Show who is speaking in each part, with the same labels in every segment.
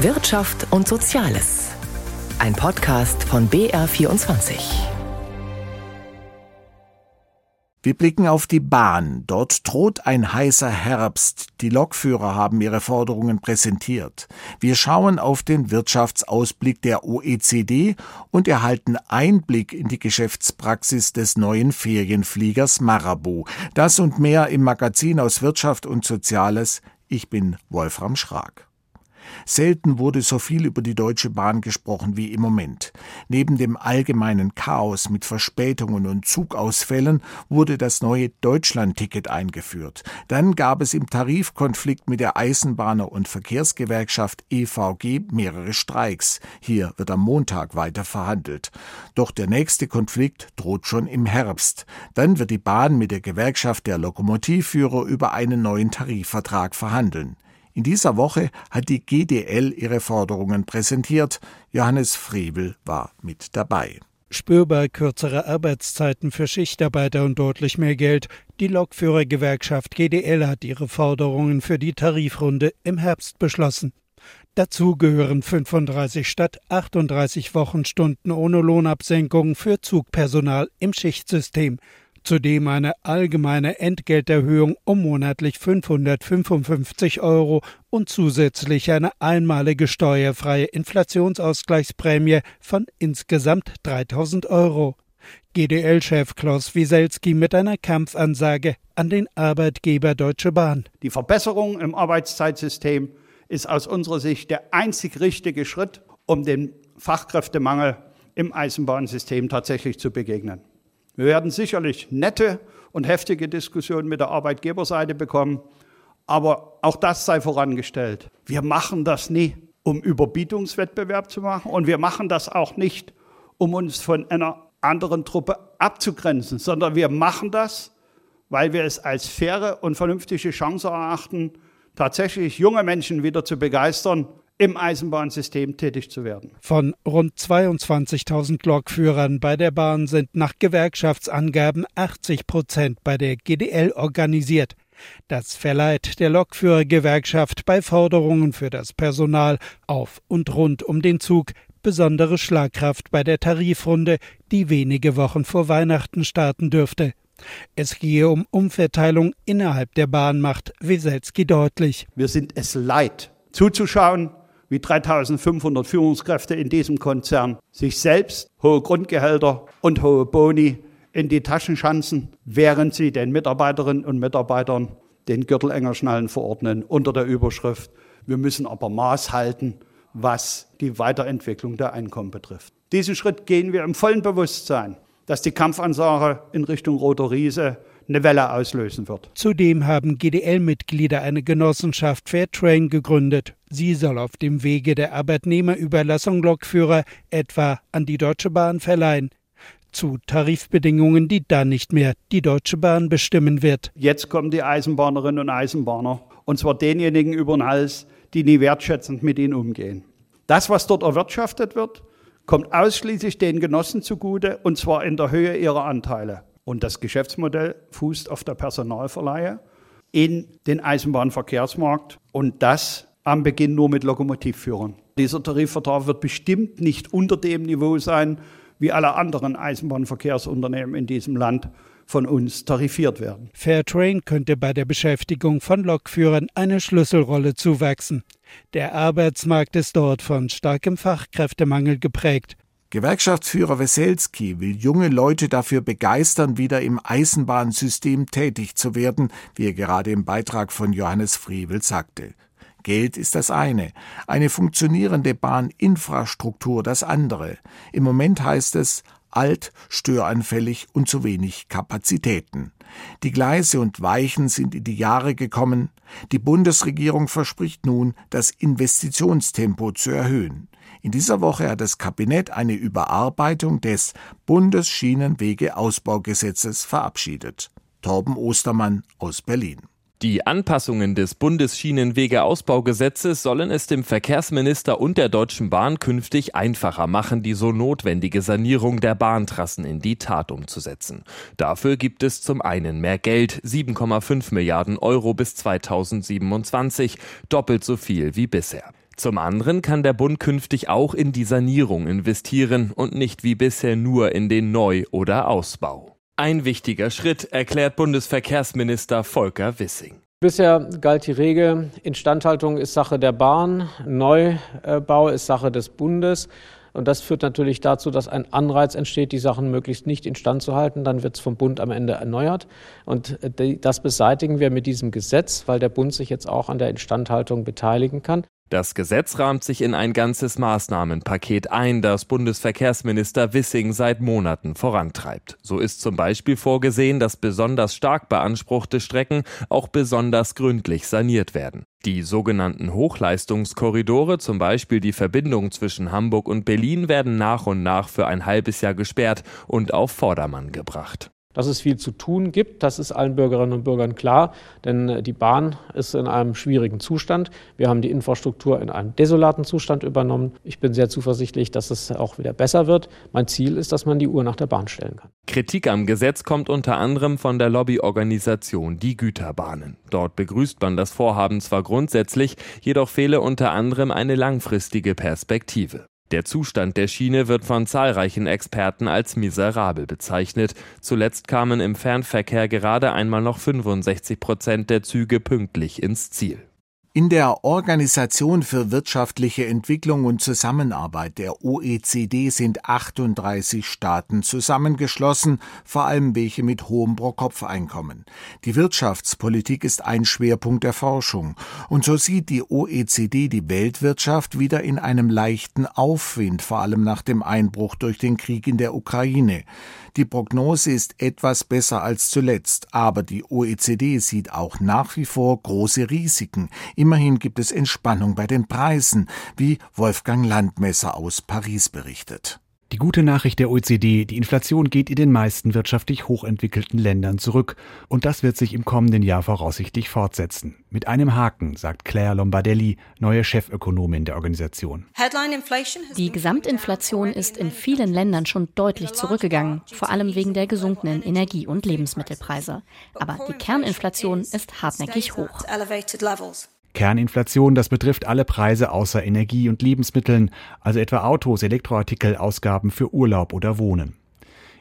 Speaker 1: Wirtschaft und Soziales. Ein Podcast von BR24.
Speaker 2: Wir blicken auf die Bahn. Dort droht ein heißer Herbst. Die Lokführer haben ihre Forderungen präsentiert. Wir schauen auf den Wirtschaftsausblick der OECD und erhalten Einblick in die Geschäftspraxis des neuen Ferienfliegers Marabu. Das und mehr im Magazin aus Wirtschaft und Soziales. Ich bin Wolfram Schrag. Selten wurde so viel über die Deutsche Bahn gesprochen wie im Moment. Neben dem allgemeinen Chaos mit Verspätungen und Zugausfällen wurde das neue Deutschlandticket eingeführt. Dann gab es im Tarifkonflikt mit der Eisenbahner- und Verkehrsgewerkschaft EVG mehrere Streiks. Hier wird am Montag weiter verhandelt. Doch der nächste Konflikt droht schon im Herbst. Dann wird die Bahn mit der Gewerkschaft der Lokomotivführer über einen neuen Tarifvertrag verhandeln. In dieser Woche hat die GDL ihre Forderungen präsentiert. Johannes Frevel war mit dabei.
Speaker 3: Spürbar kürzere Arbeitszeiten für Schichtarbeiter und deutlich mehr Geld. Die Lokführergewerkschaft GDL hat ihre Forderungen für die Tarifrunde im Herbst beschlossen. Dazu gehören 35 statt 38 Wochenstunden ohne Lohnabsenkung für Zugpersonal im Schichtsystem. Zudem eine allgemeine Entgelterhöhung um monatlich 555 Euro und zusätzlich eine einmalige steuerfreie Inflationsausgleichsprämie von insgesamt 3000 Euro. GDL-Chef Klaus Wieselski mit einer Kampfansage an den Arbeitgeber Deutsche Bahn.
Speaker 4: Die Verbesserung im Arbeitszeitsystem ist aus unserer Sicht der einzig richtige Schritt, um dem Fachkräftemangel im Eisenbahnsystem tatsächlich zu begegnen. Wir werden sicherlich nette und heftige Diskussionen mit der Arbeitgeberseite bekommen, aber auch das sei vorangestellt. Wir machen das nie, um Überbietungswettbewerb zu machen und wir machen das auch nicht, um uns von einer anderen Truppe abzugrenzen, sondern wir machen das, weil wir es als faire und vernünftige Chance erachten, tatsächlich junge Menschen wieder zu begeistern, im Eisenbahnsystem tätig zu werden.
Speaker 3: Von rund 22.000 Lokführern bei der Bahn sind nach Gewerkschaftsangaben 80 Prozent bei der GDL organisiert. Das verleiht der Lokführergewerkschaft bei Forderungen für das Personal auf und rund um den Zug besondere Schlagkraft bei der Tarifrunde, die wenige Wochen vor Weihnachten starten dürfte. Es gehe um Umverteilung innerhalb der Bahn, macht Weselski deutlich.
Speaker 4: Wir sind es leid, zuzuschauen, wie 3500 Führungskräfte in diesem Konzern sich selbst hohe Grundgehälter und hohe Boni in die Taschen schanzen, während sie den Mitarbeiterinnen und Mitarbeitern den Gürtel enger schnallen verordnen unter der Überschrift, wir müssen aber Maß halten, was die Weiterentwicklung der Einkommen betrifft. Diesen Schritt gehen wir im vollen Bewusstsein, dass die Kampfansage in Richtung Roter Riese eine Welle auslösen wird.
Speaker 3: Zudem haben GDL-Mitglieder eine Genossenschaft Fairtrain gegründet. Sie soll auf dem Wege der Arbeitnehmerüberlassung Lokführer etwa an die Deutsche Bahn verleihen. Zu Tarifbedingungen, die dann nicht mehr die Deutsche Bahn bestimmen wird.
Speaker 4: Jetzt kommen die Eisenbahnerinnen und Eisenbahner, und zwar denjenigen über den Hals, die nie wertschätzend mit ihnen umgehen. Das, was dort erwirtschaftet wird, kommt ausschließlich den Genossen zugute, und zwar in der Höhe ihrer Anteile. Und das Geschäftsmodell fußt auf der Personalverleihe in den Eisenbahnverkehrsmarkt und das am Beginn nur mit Lokomotivführern. Dieser Tarifvertrag wird bestimmt nicht unter dem Niveau sein, wie alle anderen Eisenbahnverkehrsunternehmen in diesem Land von uns tarifiert werden.
Speaker 3: Fairtrain könnte bei der Beschäftigung von Lokführern eine Schlüsselrolle zuwachsen. Der Arbeitsmarkt ist dort von starkem Fachkräftemangel geprägt.
Speaker 2: Gewerkschaftsführer Weselski will junge Leute dafür begeistern, wieder im Eisenbahnsystem tätig zu werden, wie er gerade im Beitrag von Johannes Frevel sagte. Geld ist das eine, eine funktionierende Bahninfrastruktur das andere. Im Moment heißt es alt, störanfällig und zu wenig Kapazitäten. Die Gleise und Weichen sind in die Jahre gekommen. Die Bundesregierung verspricht nun, das Investitionstempo zu erhöhen. In dieser Woche hat das Kabinett eine Überarbeitung des Bundesschienenwegeausbaugesetzes verabschiedet. Torben Ostermann aus Berlin.
Speaker 5: Die Anpassungen des Bundesschienenwegeausbaugesetzes sollen es dem Verkehrsminister und der Deutschen Bahn künftig einfacher machen, die so notwendige Sanierung der Bahntrassen in die Tat umzusetzen. Dafür gibt es zum einen mehr Geld, 7,5 Milliarden Euro bis 2027, doppelt so viel wie bisher. Zum anderen kann der Bund künftig auch in die Sanierung investieren und nicht wie bisher nur in den Neu- oder Ausbau. Ein wichtiger Schritt, erklärt Bundesverkehrsminister Volker Wissing.
Speaker 6: Bisher galt die Regel, Instandhaltung ist Sache der Bahn, Neubau ist Sache des Bundes. Und das führt natürlich dazu, dass ein Anreiz entsteht, die Sachen möglichst nicht instand zu halten. Dann wird es vom Bund am Ende erneuert. Und das beseitigen wir mit diesem Gesetz, weil der Bund sich jetzt auch an der Instandhaltung beteiligen kann.
Speaker 5: Das Gesetz rahmt sich in ein ganzes Maßnahmenpaket ein, das Bundesverkehrsminister Wissing seit Monaten vorantreibt. So ist zum Beispiel vorgesehen, dass besonders stark beanspruchte Strecken auch besonders gründlich saniert werden. Die sogenannten Hochleistungskorridore, zum Beispiel die Verbindung zwischen Hamburg und Berlin, werden nach und nach für ein halbes Jahr gesperrt und auf Vordermann gebracht
Speaker 6: dass es viel zu tun gibt. Das ist allen Bürgerinnen und Bürgern klar, denn äh, die Bahn ist in einem schwierigen Zustand. Wir haben die Infrastruktur in einem desolaten Zustand übernommen. Ich bin sehr zuversichtlich, dass es auch wieder besser wird. Mein Ziel ist, dass man die Uhr nach der Bahn stellen kann.
Speaker 5: Kritik am Gesetz kommt unter anderem von der Lobbyorganisation Die Güterbahnen. Dort begrüßt man das Vorhaben zwar grundsätzlich, jedoch fehle unter anderem eine langfristige Perspektive. Der Zustand der Schiene wird von zahlreichen Experten als miserabel bezeichnet. Zuletzt kamen im Fernverkehr gerade einmal noch 65 Prozent der Züge pünktlich ins Ziel.
Speaker 2: In der Organisation für wirtschaftliche Entwicklung und Zusammenarbeit der OECD sind 38 Staaten zusammengeschlossen, vor allem welche mit hohem Pro-Kopf-Einkommen. Die Wirtschaftspolitik ist ein Schwerpunkt der Forschung. Und so sieht die OECD die Weltwirtschaft wieder in einem leichten Aufwind, vor allem nach dem Einbruch durch den Krieg in der Ukraine. Die Prognose ist etwas besser als zuletzt, aber die OECD sieht auch nach wie vor große Risiken. Immerhin gibt es Entspannung bei den Preisen, wie Wolfgang Landmesser aus Paris berichtet.
Speaker 7: Die gute Nachricht der OECD, die Inflation geht in den meisten wirtschaftlich hochentwickelten Ländern zurück und das wird sich im kommenden Jahr voraussichtlich fortsetzen. Mit einem Haken, sagt Claire Lombardelli, neue Chefökonomin der Organisation.
Speaker 8: Die Gesamtinflation ist in vielen Ländern schon deutlich zurückgegangen, vor allem wegen der gesunkenen Energie- und Lebensmittelpreise. Aber die Kerninflation ist hartnäckig hoch.
Speaker 7: Kerninflation, das betrifft alle Preise außer Energie und Lebensmitteln, also etwa Autos, Elektroartikel, Ausgaben für Urlaub oder Wohnen.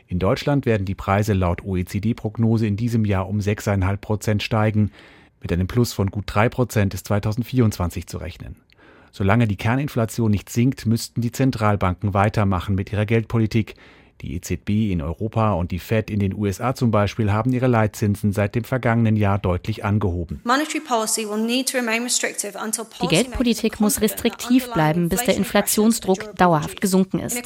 Speaker 7: In Deutschland werden die Preise laut OECD-Prognose in diesem Jahr um 6,5 Prozent steigen. Mit einem Plus von gut 3 Prozent ist 2024 zu rechnen. Solange die Kerninflation nicht sinkt, müssten die Zentralbanken weitermachen mit ihrer Geldpolitik. Die EZB in Europa und die Fed in den USA zum Beispiel haben ihre Leitzinsen seit dem vergangenen Jahr deutlich angehoben.
Speaker 8: Die Geldpolitik muss restriktiv bleiben, bis der Inflationsdruck dauerhaft gesunken ist.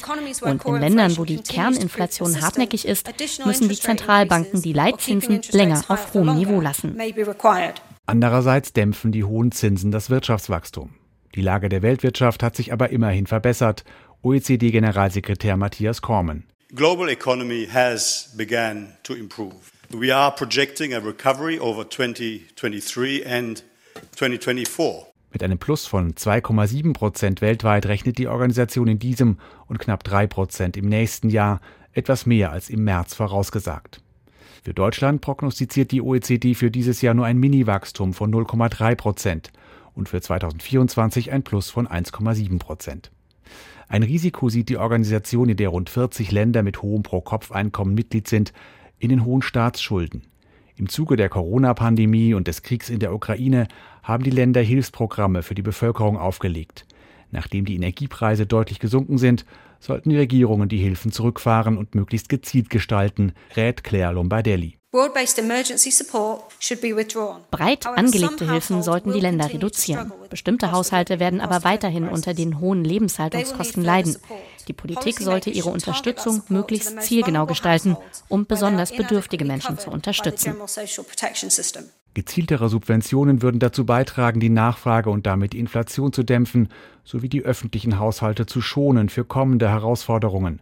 Speaker 8: Und in Ländern, wo die Kerninflation hartnäckig ist, müssen die Zentralbanken die Leitzinsen länger auf hohem Niveau lassen.
Speaker 7: Andererseits dämpfen die hohen Zinsen das Wirtschaftswachstum. Die Lage der Weltwirtschaft hat sich aber immerhin verbessert. OECD-Generalsekretär Matthias Kormann
Speaker 9: global economy has begun to improve. We are projecting a recovery over 2023 and 2024.
Speaker 7: Mit einem Plus von 2,7 Prozent weltweit rechnet die Organisation in diesem und knapp 3 Prozent im nächsten Jahr, etwas mehr als im März vorausgesagt. Für Deutschland prognostiziert die OECD für dieses Jahr nur ein Mini-Wachstum von 0,3 Prozent und für 2024 ein Plus von 1,7 Prozent. Ein Risiko sieht die Organisation, in der rund 40 Länder mit hohem Pro-Kopf-Einkommen Mitglied sind, in den hohen Staatsschulden. Im Zuge der Corona-Pandemie und des Kriegs in der Ukraine haben die Länder Hilfsprogramme für die Bevölkerung aufgelegt. Nachdem die Energiepreise deutlich gesunken sind, sollten die Regierungen die Hilfen zurückfahren und möglichst gezielt gestalten, rät Claire Lombardelli.
Speaker 8: Breit angelegte Hilfen sollten die Länder reduzieren. Bestimmte Haushalte werden aber weiterhin unter den hohen Lebenshaltungskosten leiden. Die Politik sollte ihre Unterstützung möglichst zielgenau gestalten, um besonders bedürftige Menschen zu unterstützen.
Speaker 7: Gezieltere Subventionen würden dazu beitragen, die Nachfrage und damit die Inflation zu dämpfen, sowie die öffentlichen Haushalte zu schonen für kommende Herausforderungen.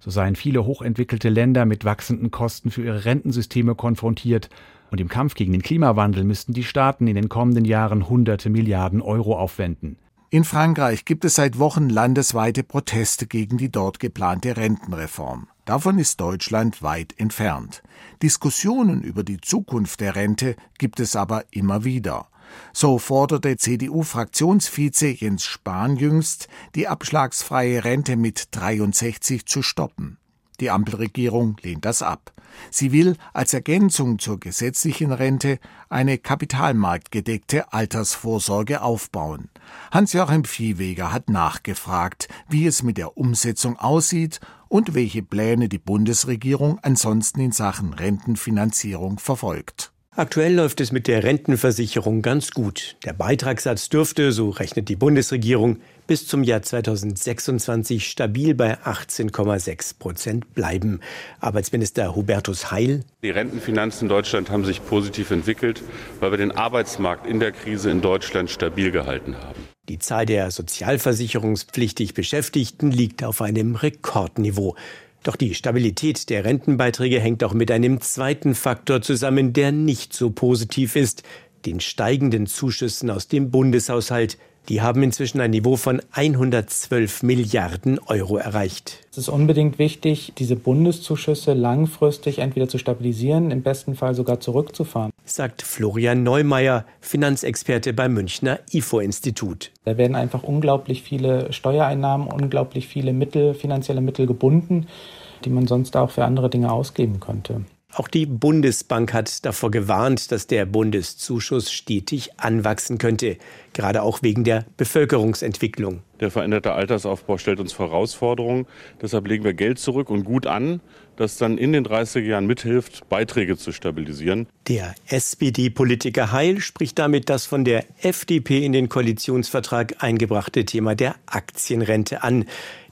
Speaker 7: So seien viele hochentwickelte Länder mit wachsenden Kosten für ihre Rentensysteme konfrontiert, und im Kampf gegen den Klimawandel müssten die Staaten in den kommenden Jahren hunderte Milliarden Euro aufwenden.
Speaker 2: In Frankreich gibt es seit Wochen landesweite Proteste gegen die dort geplante Rentenreform. Davon ist Deutschland weit entfernt. Diskussionen über die Zukunft der Rente gibt es aber immer wieder. So forderte CDU-Fraktionsvize Jens Spahn jüngst, die abschlagsfreie Rente mit 63 zu stoppen. Die Ampelregierung lehnt das ab. Sie will als Ergänzung zur gesetzlichen Rente eine kapitalmarktgedeckte Altersvorsorge aufbauen. Hans-Joachim Viehweger hat nachgefragt, wie es mit der Umsetzung aussieht und welche Pläne die Bundesregierung ansonsten in Sachen Rentenfinanzierung verfolgt.
Speaker 10: Aktuell läuft es mit der Rentenversicherung ganz gut. Der Beitragssatz dürfte, so rechnet die Bundesregierung, bis zum Jahr 2026 stabil bei 18,6 Prozent bleiben. Arbeitsminister Hubertus Heil.
Speaker 11: Die Rentenfinanzen in Deutschland haben sich positiv entwickelt, weil wir den Arbeitsmarkt in der Krise in Deutschland stabil gehalten haben.
Speaker 10: Die Zahl der sozialversicherungspflichtig Beschäftigten liegt auf einem Rekordniveau. Doch die Stabilität der Rentenbeiträge hängt auch mit einem zweiten Faktor zusammen, der nicht so positiv ist, den steigenden Zuschüssen aus dem Bundeshaushalt, die haben inzwischen ein Niveau von 112 Milliarden Euro erreicht.
Speaker 12: Es ist unbedingt wichtig, diese Bundeszuschüsse langfristig entweder zu stabilisieren, im besten Fall sogar zurückzufahren.
Speaker 10: Sagt Florian Neumeier, Finanzexperte beim Münchner IFO-Institut.
Speaker 12: Da werden einfach unglaublich viele Steuereinnahmen, unglaublich viele Mittel, finanzielle Mittel gebunden, die man sonst auch für andere Dinge ausgeben könnte.
Speaker 10: Auch die Bundesbank hat davor gewarnt, dass der Bundeszuschuss stetig anwachsen könnte, gerade auch wegen der Bevölkerungsentwicklung.
Speaker 11: Der veränderte Altersaufbau stellt uns Herausforderungen. Deshalb legen wir Geld zurück und gut an, das dann in den 30er Jahren mithilft, Beiträge zu stabilisieren.
Speaker 10: Der SPD-Politiker Heil spricht damit das von der FDP in den Koalitionsvertrag eingebrachte Thema der Aktienrente an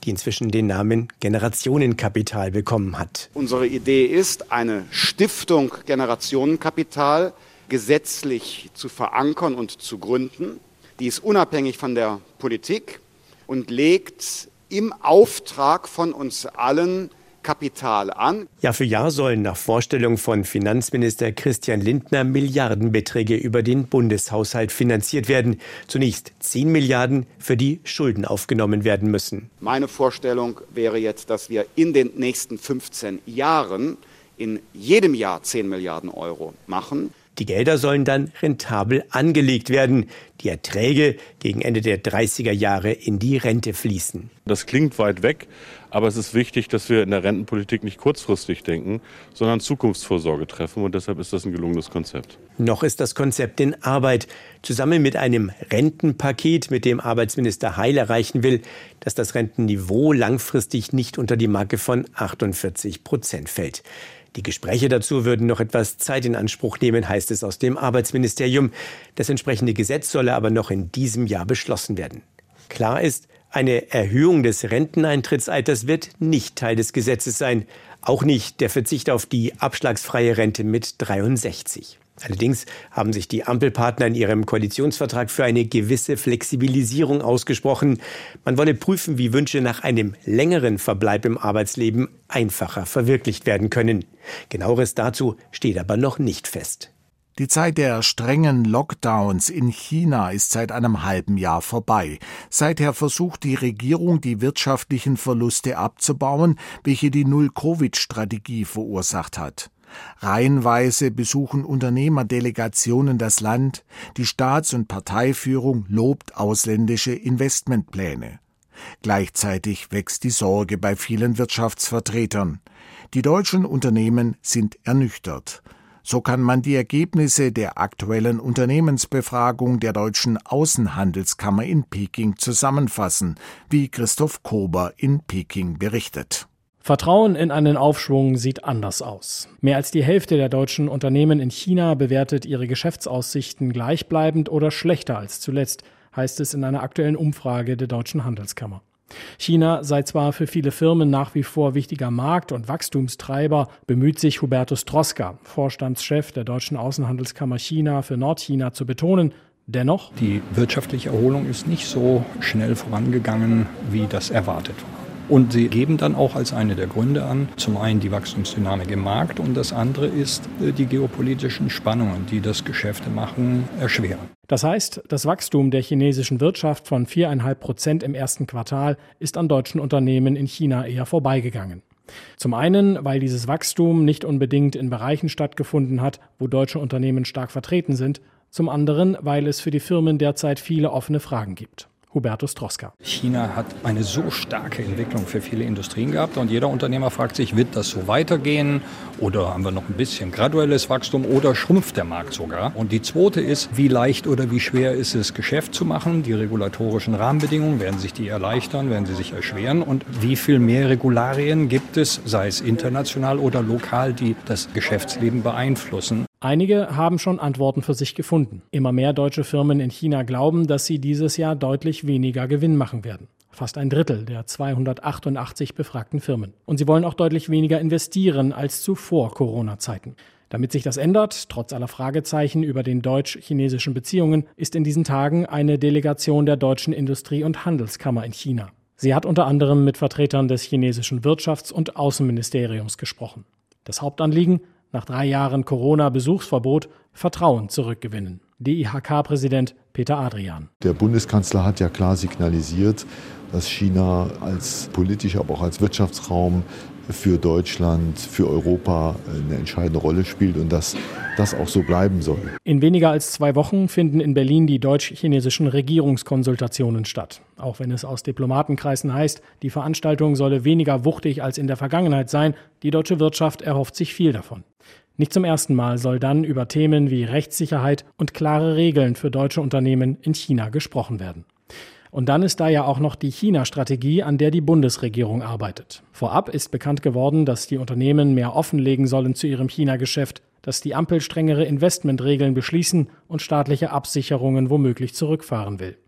Speaker 10: die inzwischen den Namen Generationenkapital bekommen hat.
Speaker 13: Unsere Idee ist, eine Stiftung Generationenkapital gesetzlich zu verankern und zu gründen. Die ist unabhängig von der Politik und legt im Auftrag von uns allen Kapital an.
Speaker 10: Jahr für Jahr sollen nach Vorstellung von Finanzminister Christian Lindner Milliardenbeträge über den Bundeshaushalt finanziert werden. Zunächst 10 Milliarden, für die Schulden aufgenommen werden müssen.
Speaker 13: Meine Vorstellung wäre jetzt, dass wir in den nächsten 15 Jahren in jedem Jahr 10 Milliarden Euro machen.
Speaker 10: Die Gelder sollen dann rentabel angelegt werden, die Erträge gegen Ende der 30er Jahre in die Rente fließen.
Speaker 11: Das klingt weit weg, aber es ist wichtig, dass wir in der Rentenpolitik nicht kurzfristig denken, sondern Zukunftsvorsorge treffen. Und deshalb ist das ein gelungenes Konzept.
Speaker 10: Noch ist das Konzept in Arbeit. Zusammen mit einem Rentenpaket, mit dem Arbeitsminister Heil erreichen will, dass das Rentenniveau langfristig nicht unter die Marke von 48 Prozent fällt. Die Gespräche dazu würden noch etwas Zeit in Anspruch nehmen, heißt es aus dem Arbeitsministerium. Das entsprechende Gesetz solle aber noch in diesem Jahr beschlossen werden. Klar ist, eine Erhöhung des Renteneintrittsalters wird nicht Teil des Gesetzes sein, auch nicht der Verzicht auf die abschlagsfreie Rente mit 63. Allerdings haben sich die Ampelpartner in ihrem Koalitionsvertrag für eine gewisse Flexibilisierung ausgesprochen. Man wolle prüfen, wie Wünsche nach einem längeren Verbleib im Arbeitsleben einfacher verwirklicht werden können. Genaueres dazu steht aber noch nicht fest.
Speaker 2: Die Zeit der strengen Lockdowns in China ist seit einem halben Jahr vorbei. Seither versucht die Regierung, die wirtschaftlichen Verluste abzubauen, welche die Null-Covid-Strategie verursacht hat. Reihenweise besuchen Unternehmerdelegationen das Land, die Staats- und Parteiführung lobt ausländische Investmentpläne. Gleichzeitig wächst die Sorge bei vielen Wirtschaftsvertretern. Die deutschen Unternehmen sind ernüchtert. So kann man die Ergebnisse der aktuellen Unternehmensbefragung der deutschen Außenhandelskammer in Peking zusammenfassen, wie Christoph Kober in Peking berichtet.
Speaker 14: Vertrauen in einen Aufschwung sieht anders aus. Mehr als die Hälfte der deutschen Unternehmen in China bewertet ihre Geschäftsaussichten gleichbleibend oder schlechter als zuletzt, heißt es in einer aktuellen Umfrage der Deutschen Handelskammer. China sei zwar für viele Firmen nach wie vor wichtiger Markt- und Wachstumstreiber, bemüht sich Hubertus Troska, Vorstandschef der Deutschen Außenhandelskammer China für Nordchina, zu betonen, dennoch.
Speaker 15: Die wirtschaftliche Erholung ist nicht so schnell vorangegangen, wie das erwartet war. Und sie geben dann auch als eine der Gründe an, zum einen die Wachstumsdynamik im Markt und das andere ist äh, die geopolitischen Spannungen, die das Geschäfte machen, erschweren.
Speaker 14: Das heißt, das Wachstum der chinesischen Wirtschaft von 4,5 Prozent im ersten Quartal ist an deutschen Unternehmen in China eher vorbeigegangen. Zum einen, weil dieses Wachstum nicht unbedingt in Bereichen stattgefunden hat, wo deutsche Unternehmen stark vertreten sind, zum anderen, weil es für die Firmen derzeit viele offene Fragen gibt. Hubertus Troska.
Speaker 15: China hat eine so starke Entwicklung für viele Industrien gehabt und jeder Unternehmer fragt sich, wird das so weitergehen oder haben wir noch ein bisschen graduelles Wachstum oder schrumpft der Markt sogar? Und die zweite ist, wie leicht oder wie schwer ist es, Geschäft zu machen? Die regulatorischen Rahmenbedingungen, werden sich die erleichtern, werden sie sich erschweren? Und wie viel mehr Regularien gibt es, sei es international oder lokal, die das Geschäftsleben beeinflussen?
Speaker 14: Einige haben schon Antworten für sich gefunden. Immer mehr deutsche Firmen in China glauben, dass sie dieses Jahr deutlich weniger Gewinn machen werden. Fast ein Drittel der 288 befragten Firmen. Und sie wollen auch deutlich weniger investieren als zuvor Corona-Zeiten. Damit sich das ändert, trotz aller Fragezeichen über den deutsch-chinesischen Beziehungen, ist in diesen Tagen eine Delegation der deutschen Industrie- und Handelskammer in China. Sie hat unter anderem mit Vertretern des chinesischen Wirtschafts- und Außenministeriums gesprochen. Das Hauptanliegen nach drei Jahren Corona-Besuchsverbot Vertrauen zurückgewinnen. DIHK-Präsident Peter Adrian.
Speaker 16: Der Bundeskanzler hat ja klar signalisiert, dass China als politischer, aber auch als Wirtschaftsraum für Deutschland, für Europa eine entscheidende Rolle spielt und dass das auch so bleiben soll.
Speaker 14: In weniger als zwei Wochen finden in Berlin die deutsch-chinesischen Regierungskonsultationen statt. Auch wenn es aus Diplomatenkreisen heißt, die Veranstaltung solle weniger wuchtig als in der Vergangenheit sein, die deutsche Wirtschaft erhofft sich viel davon. Nicht zum ersten Mal soll dann über Themen wie Rechtssicherheit und klare Regeln für deutsche Unternehmen in China gesprochen werden. Und dann ist da ja auch noch die China-Strategie, an der die Bundesregierung arbeitet. Vorab ist bekannt geworden, dass die Unternehmen mehr offenlegen sollen zu ihrem China-Geschäft, dass die Ampel strengere Investmentregeln beschließen und staatliche Absicherungen womöglich zurückfahren will.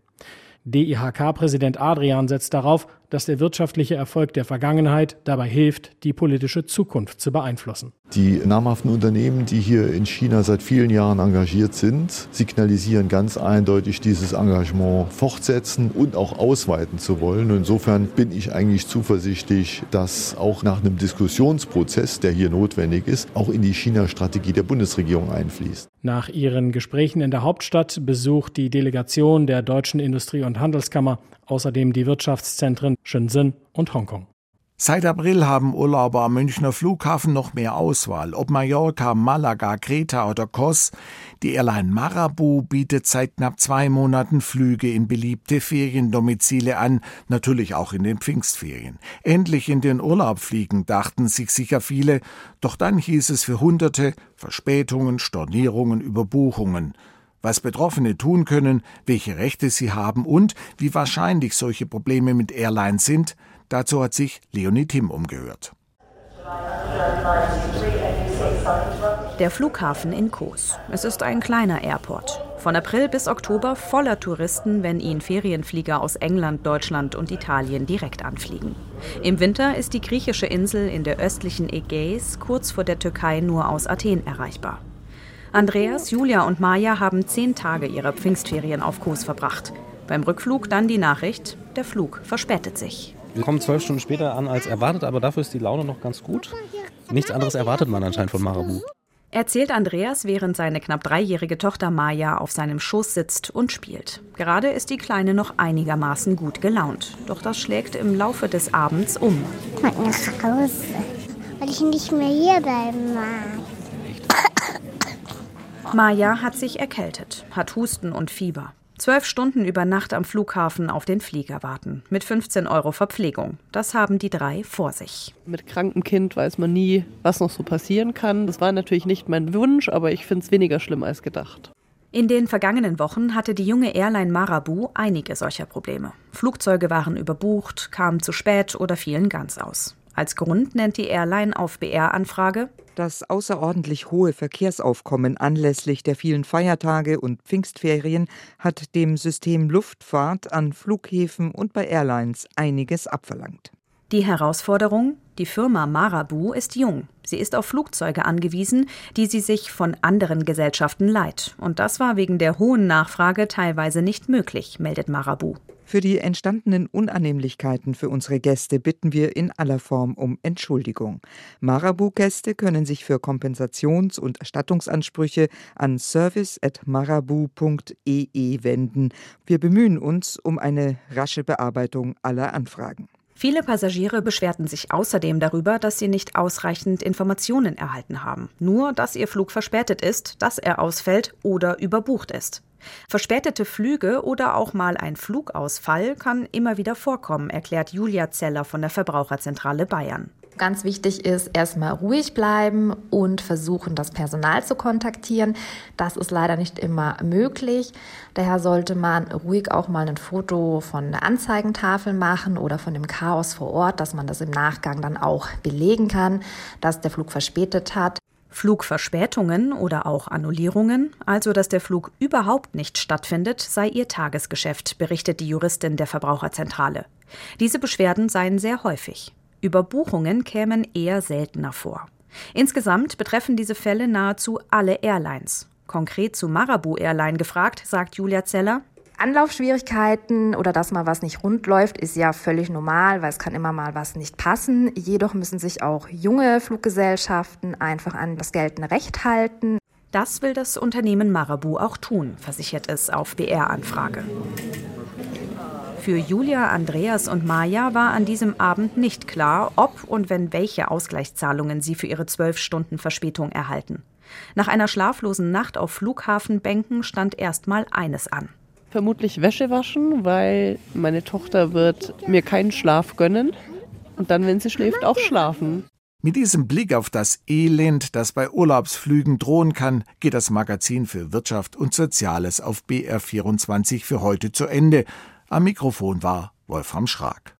Speaker 14: DIHK-Präsident Adrian setzt darauf, dass der wirtschaftliche Erfolg der Vergangenheit dabei hilft, die politische Zukunft zu beeinflussen.
Speaker 16: Die namhaften Unternehmen, die hier in China seit vielen Jahren engagiert sind, signalisieren ganz eindeutig dieses Engagement fortsetzen und auch ausweiten zu wollen. Und insofern bin ich eigentlich zuversichtlich, dass auch nach einem Diskussionsprozess, der hier notwendig ist, auch in die China-Strategie der Bundesregierung einfließt.
Speaker 14: Nach ihren Gesprächen in der Hauptstadt besucht die Delegation der Deutschen Industrie- und Handelskammer außerdem die Wirtschaftszentren Shenzhen und Hongkong.
Speaker 2: Seit April haben Urlauber am Münchner Flughafen noch mehr Auswahl. Ob Mallorca, Malaga, Kreta oder Kos. Die Airline Marabu bietet seit knapp zwei Monaten Flüge in beliebte Feriendomizile an, natürlich auch in den Pfingstferien. Endlich in den Urlaub fliegen, dachten sich sicher viele. Doch dann hieß es für Hunderte Verspätungen, Stornierungen, Überbuchungen was Betroffene tun können, welche Rechte sie haben und wie wahrscheinlich solche Probleme mit Airlines sind, dazu hat sich Leonie Tim umgehört.
Speaker 17: Der Flughafen in Kos. Es ist ein kleiner Airport. Von April bis Oktober voller Touristen, wenn ihn Ferienflieger aus England, Deutschland und Italien direkt anfliegen. Im Winter ist die griechische Insel in der östlichen Ägäis kurz vor der Türkei nur aus Athen erreichbar. Andreas, Julia und Maja haben zehn Tage ihrer Pfingstferien auf Kos verbracht. Beim Rückflug dann die Nachricht, der Flug verspätet sich.
Speaker 18: Wir kommen zwölf Stunden später an als erwartet, aber dafür ist die Laune noch ganz gut. Nichts anderes erwartet man anscheinend von Marabu.
Speaker 17: Erzählt Andreas, während seine knapp dreijährige Tochter Maja auf seinem Schoß sitzt und spielt. Gerade ist die Kleine noch einigermaßen gut gelaunt. Doch das schlägt im Laufe des Abends um.
Speaker 19: Ich nach Hause, weil ich nicht mehr hier bleiben mag.
Speaker 17: Maja hat sich erkältet, hat Husten und Fieber. Zwölf Stunden über Nacht am Flughafen auf den Flieger warten. Mit 15 Euro Verpflegung. Das haben die drei vor sich.
Speaker 20: Mit krankem Kind weiß man nie, was noch so passieren kann. Das war natürlich nicht mein Wunsch, aber ich finde es weniger schlimm als gedacht.
Speaker 17: In den vergangenen Wochen hatte die junge Airline Marabu einige solcher Probleme. Flugzeuge waren überbucht, kamen zu spät oder fielen ganz aus. Als Grund nennt die Airline auf BR-Anfrage
Speaker 21: das außerordentlich hohe Verkehrsaufkommen anlässlich der vielen Feiertage und Pfingstferien hat dem System Luftfahrt an Flughäfen und bei Airlines einiges abverlangt.
Speaker 17: Die Herausforderung? Die Firma Marabu ist jung. Sie ist auf Flugzeuge angewiesen, die sie sich von anderen Gesellschaften leiht. Und das war wegen der hohen Nachfrage teilweise nicht möglich, meldet Marabu.
Speaker 21: Für die entstandenen Unannehmlichkeiten für unsere Gäste bitten wir in aller Form um Entschuldigung. Marabu-Gäste können sich für Kompensations- und Erstattungsansprüche an service.marabu.ee wenden. Wir bemühen uns um eine rasche Bearbeitung aller Anfragen.
Speaker 17: Viele Passagiere beschwerten sich außerdem darüber, dass sie nicht ausreichend Informationen erhalten haben. Nur, dass ihr Flug verspätet ist, dass er ausfällt oder überbucht ist. Verspätete Flüge oder auch mal ein Flugausfall kann immer wieder vorkommen, erklärt Julia Zeller von der Verbraucherzentrale Bayern.
Speaker 21: Ganz wichtig ist erstmal ruhig bleiben und versuchen, das Personal zu kontaktieren. Das ist leider nicht immer möglich. Daher sollte man ruhig auch mal ein Foto von der Anzeigentafel machen oder von dem Chaos vor Ort, dass man das im Nachgang dann auch belegen kann, dass der Flug verspätet hat.
Speaker 17: Flugverspätungen oder auch Annullierungen, also dass der Flug überhaupt nicht stattfindet, sei ihr Tagesgeschäft, berichtet die Juristin der Verbraucherzentrale. Diese Beschwerden seien sehr häufig. Überbuchungen kämen eher seltener vor. Insgesamt betreffen diese Fälle nahezu alle Airlines. Konkret zu Marabu Airline gefragt, sagt Julia Zeller.
Speaker 21: Anlaufschwierigkeiten oder dass mal was nicht rund läuft, ist ja völlig normal, weil es kann immer mal was nicht passen. Jedoch müssen sich auch junge Fluggesellschaften einfach an das geltende Recht halten.
Speaker 17: Das will das Unternehmen Marabu auch tun, versichert es auf BR-Anfrage. Für Julia, Andreas und Maja war an diesem Abend nicht klar, ob und wenn welche Ausgleichszahlungen sie für ihre zwölf Stunden Verspätung erhalten. Nach einer schlaflosen Nacht auf Flughafenbänken stand erstmal eines an.
Speaker 20: Vermutlich Wäsche waschen, weil meine Tochter wird mir keinen Schlaf gönnen und dann, wenn sie schläft, auch schlafen.
Speaker 2: Mit diesem Blick auf das Elend, das bei Urlaubsflügen drohen kann, geht das Magazin für Wirtschaft und Soziales auf BR24 für heute zu Ende. Am Mikrofon war Wolfram Schrag.